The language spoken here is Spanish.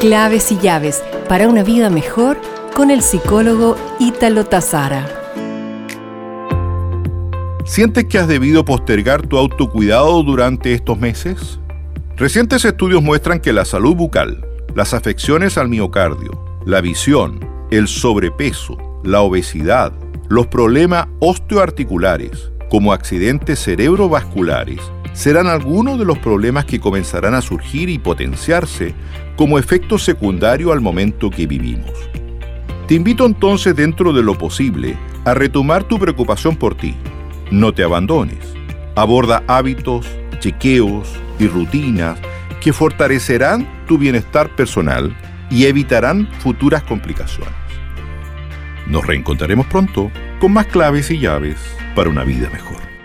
Claves y llaves para una vida mejor con el psicólogo Ítalo Tazara. ¿Sientes que has debido postergar tu autocuidado durante estos meses? Recientes estudios muestran que la salud bucal, las afecciones al miocardio, la visión, el sobrepeso, la obesidad, los problemas osteoarticulares, como accidentes cerebrovasculares, serán algunos de los problemas que comenzarán a surgir y potenciarse como efecto secundario al momento que vivimos. Te invito entonces dentro de lo posible a retomar tu preocupación por ti. No te abandones. Aborda hábitos, chequeos y rutinas que fortalecerán tu bienestar personal y evitarán futuras complicaciones. Nos reencontraremos pronto con más claves y llaves para una vida mejor.